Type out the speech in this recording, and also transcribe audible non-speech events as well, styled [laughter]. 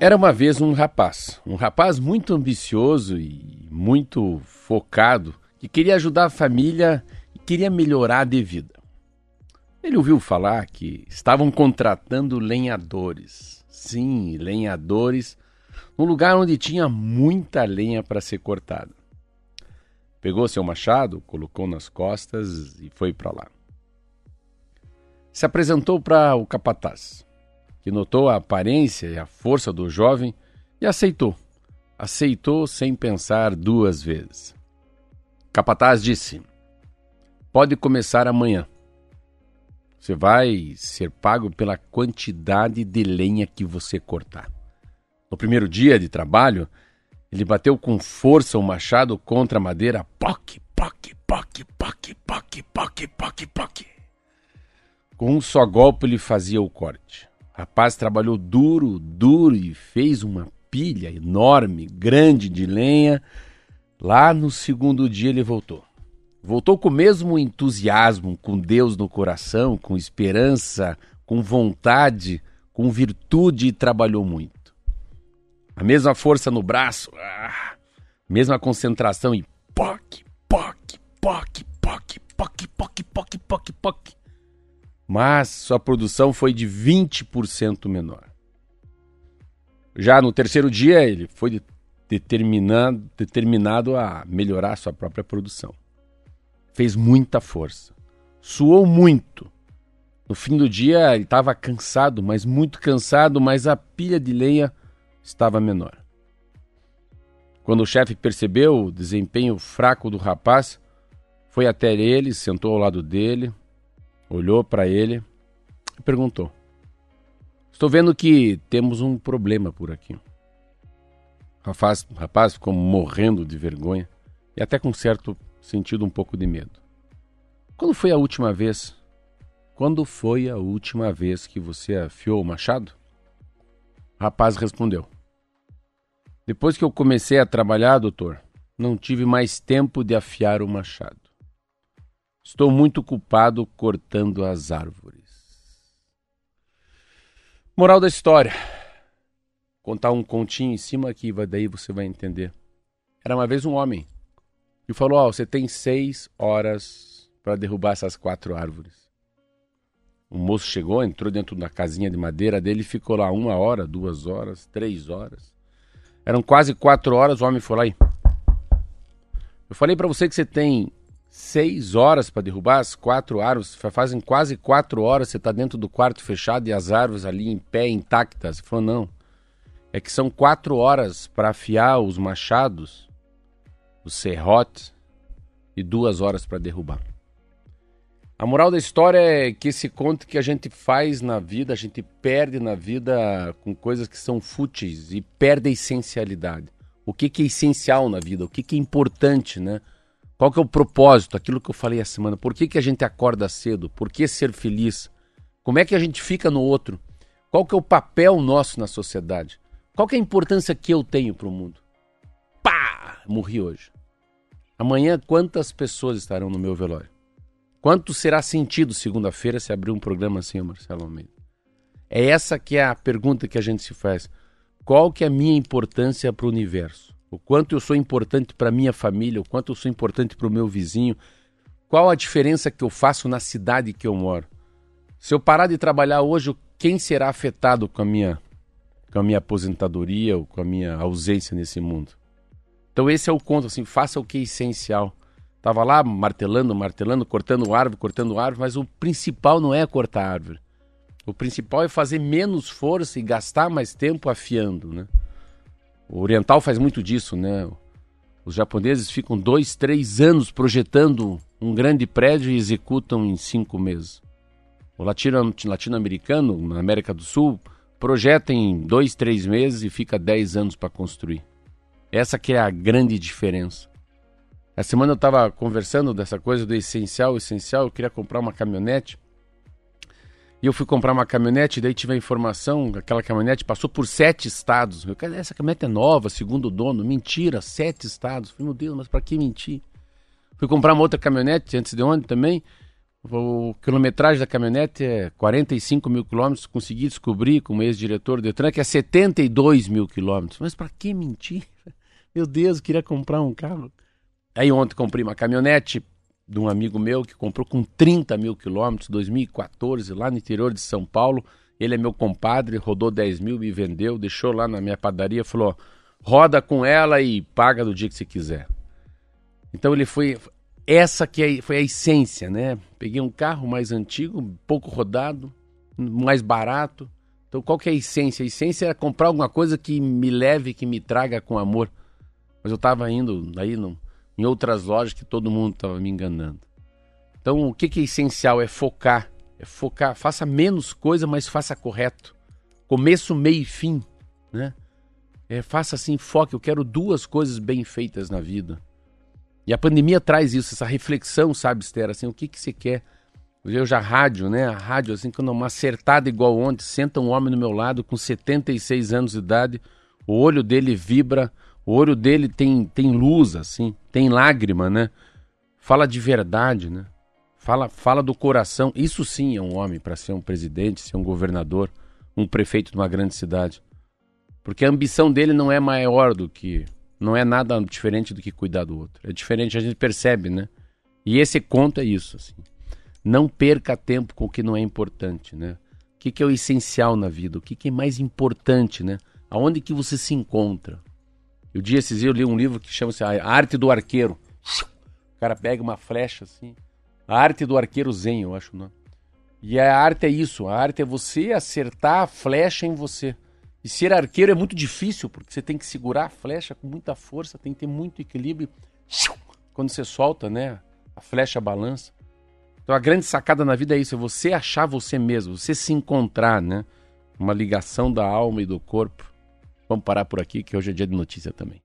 Era uma vez um rapaz, um rapaz muito ambicioso e muito focado, que queria ajudar a família e queria melhorar de vida. Ele ouviu falar que estavam contratando lenhadores. Sim, lenhadores, num lugar onde tinha muita lenha para ser cortada. Pegou seu machado, colocou nas costas e foi para lá. Se apresentou para o capataz que notou a aparência e a força do jovem e aceitou. Aceitou sem pensar duas vezes. Capataz disse: Pode começar amanhã. Você vai ser pago pela quantidade de lenha que você cortar. No primeiro dia de trabalho, ele bateu com força o machado contra a madeira. Poc, poc, poc, poc, poc, poc, poc, poc. Com um só golpe ele fazia o corte rapaz trabalhou duro, duro e fez uma pilha enorme, grande de lenha. Lá no segundo dia ele voltou. Voltou com o mesmo entusiasmo, com Deus no coração, com esperança, com vontade, com virtude e trabalhou muito. A mesma força no braço, ah, mesma concentração e poc, poc, poc, poc, poc, poc, poc, poc, poc mas sua produção foi de 20% menor. Já no terceiro dia, ele foi determinado, determinado a melhorar sua própria produção. Fez muita força, suou muito. No fim do dia, ele estava cansado, mas muito cansado, mas a pilha de lenha estava menor. Quando o chefe percebeu o desempenho fraco do rapaz, foi até ele, sentou ao lado dele, olhou para ele e perguntou: Estou vendo que temos um problema por aqui. O rapaz, o rapaz ficou morrendo de vergonha e até com certo sentido um pouco de medo. Quando foi a última vez? Quando foi a última vez que você afiou o machado? O rapaz respondeu: Depois que eu comecei a trabalhar, doutor, não tive mais tempo de afiar o machado. Estou muito culpado cortando as árvores. Moral da história. Contar um continho em cima aqui, daí você vai entender. Era uma vez um homem e falou: Ó, oh, você tem seis horas para derrubar essas quatro árvores. O moço chegou, entrou dentro da casinha de madeira dele e ficou lá uma hora, duas horas, três horas. Eram quase quatro horas, o homem foi lá e. Eu falei para você que você tem seis horas para derrubar as quatro árvores. Fazem quase quatro horas você está dentro do quarto fechado e as árvores ali em pé, intactas. Ele falou, não. É que são quatro horas para afiar os machados, os serrotes, e duas horas para derrubar. A moral da história é que esse conto que a gente faz na vida, a gente perde na vida com coisas que são fúteis e perde a essencialidade. O que, que é essencial na vida, o que, que é importante, né? Qual que é o propósito? Aquilo que eu falei a semana. Por que, que a gente acorda cedo? Por que ser feliz? Como é que a gente fica no outro? Qual que é o papel nosso na sociedade? Qual que é a importância que eu tenho para o mundo? Pá! Morri hoje. Amanhã quantas pessoas estarão no meu velório? Quanto será sentido segunda-feira se abrir um programa assim, Marcelo Almeida? É essa que é a pergunta que a gente se faz. Qual que é a minha importância para o universo? O quanto eu sou importante para minha família, o quanto eu sou importante para o meu vizinho, qual a diferença que eu faço na cidade que eu moro. Se eu parar de trabalhar hoje, quem será afetado com a minha, com a minha aposentadoria ou com a minha ausência nesse mundo? Então esse é o conto, assim, faça o que é essencial. Tava lá martelando, martelando, cortando árvore, cortando árvore, mas o principal não é cortar árvore. O principal é fazer menos força e gastar mais tempo afiando, né? O oriental faz muito disso, né? Os japoneses ficam dois, três anos projetando um grande prédio e executam em cinco meses. O latino-americano, na América do Sul, projeta em dois, três meses e fica dez anos para construir. Essa que é a grande diferença. Essa semana eu estava conversando dessa coisa do essencial, essencial. Eu queria comprar uma caminhonete e eu fui comprar uma caminhonete, daí tive a informação, aquela caminhonete passou por sete estados. Eu, essa caminhonete é nova, segundo o dono. Mentira, sete estados. Falei, meu Deus, mas para que mentir? Fui comprar uma outra caminhonete antes de ontem também. O quilometragem da caminhonete é 45 mil quilômetros. Consegui descobrir, como ex-diretor do Detran, que é 72 mil quilômetros. Mas para que mentir? [laughs] Meu Deus, eu queria comprar um carro. Aí ontem comprei uma caminhonete de um amigo meu que comprou com 30 mil quilômetros, 2014, lá no interior de São Paulo. Ele é meu compadre, rodou 10 mil, me vendeu, deixou lá na minha padaria, falou: roda com ela e paga do dia que você quiser. Então ele foi. Essa que é, foi a essência, né? Peguei um carro mais antigo, pouco rodado, mais barato. Então qual que é a essência? A essência era comprar alguma coisa que me leve, que me traga com amor. Mas eu estava indo aí no, em outras lojas que todo mundo estava me enganando. Então o que, que é essencial? É focar. É focar. Faça menos coisa, mas faça correto. Começo, meio e fim. Né? É, faça assim, foque. Eu quero duas coisas bem feitas na vida. E a pandemia traz isso, essa reflexão, sabe, Esther? Assim, o que, que você quer? Eu já rádio, né? A rádio, assim, quando uma acertada igual ontem, senta um homem no meu lado com 76 anos de idade, o olho dele vibra, o olho dele tem, tem luz, assim, tem lágrima, né? Fala de verdade, né? Fala, fala do coração. Isso sim é um homem para ser um presidente, ser um governador, um prefeito de uma grande cidade. Porque a ambição dele não é maior do que não é nada diferente do que cuidar do outro. É diferente, a gente percebe, né? E esse conto é isso, assim. Não perca tempo com o que não é importante, né? O que, que é o essencial na vida? O que, que é mais importante, né? Aonde que você se encontra? Eu dia esses dias eu li um livro que chama-se A Arte do Arqueiro. O cara pega uma flecha assim. A Arte do Arqueiro Zen, eu acho o nome. E a arte é isso. A arte é você acertar a flecha em você. E ser arqueiro é muito difícil, porque você tem que segurar a flecha com muita força, tem que ter muito equilíbrio. Quando você solta, né? A flecha balança. Então a grande sacada na vida é isso, é você achar você mesmo, você se encontrar, né? Uma ligação da alma e do corpo. Vamos parar por aqui, que hoje é dia de notícia também.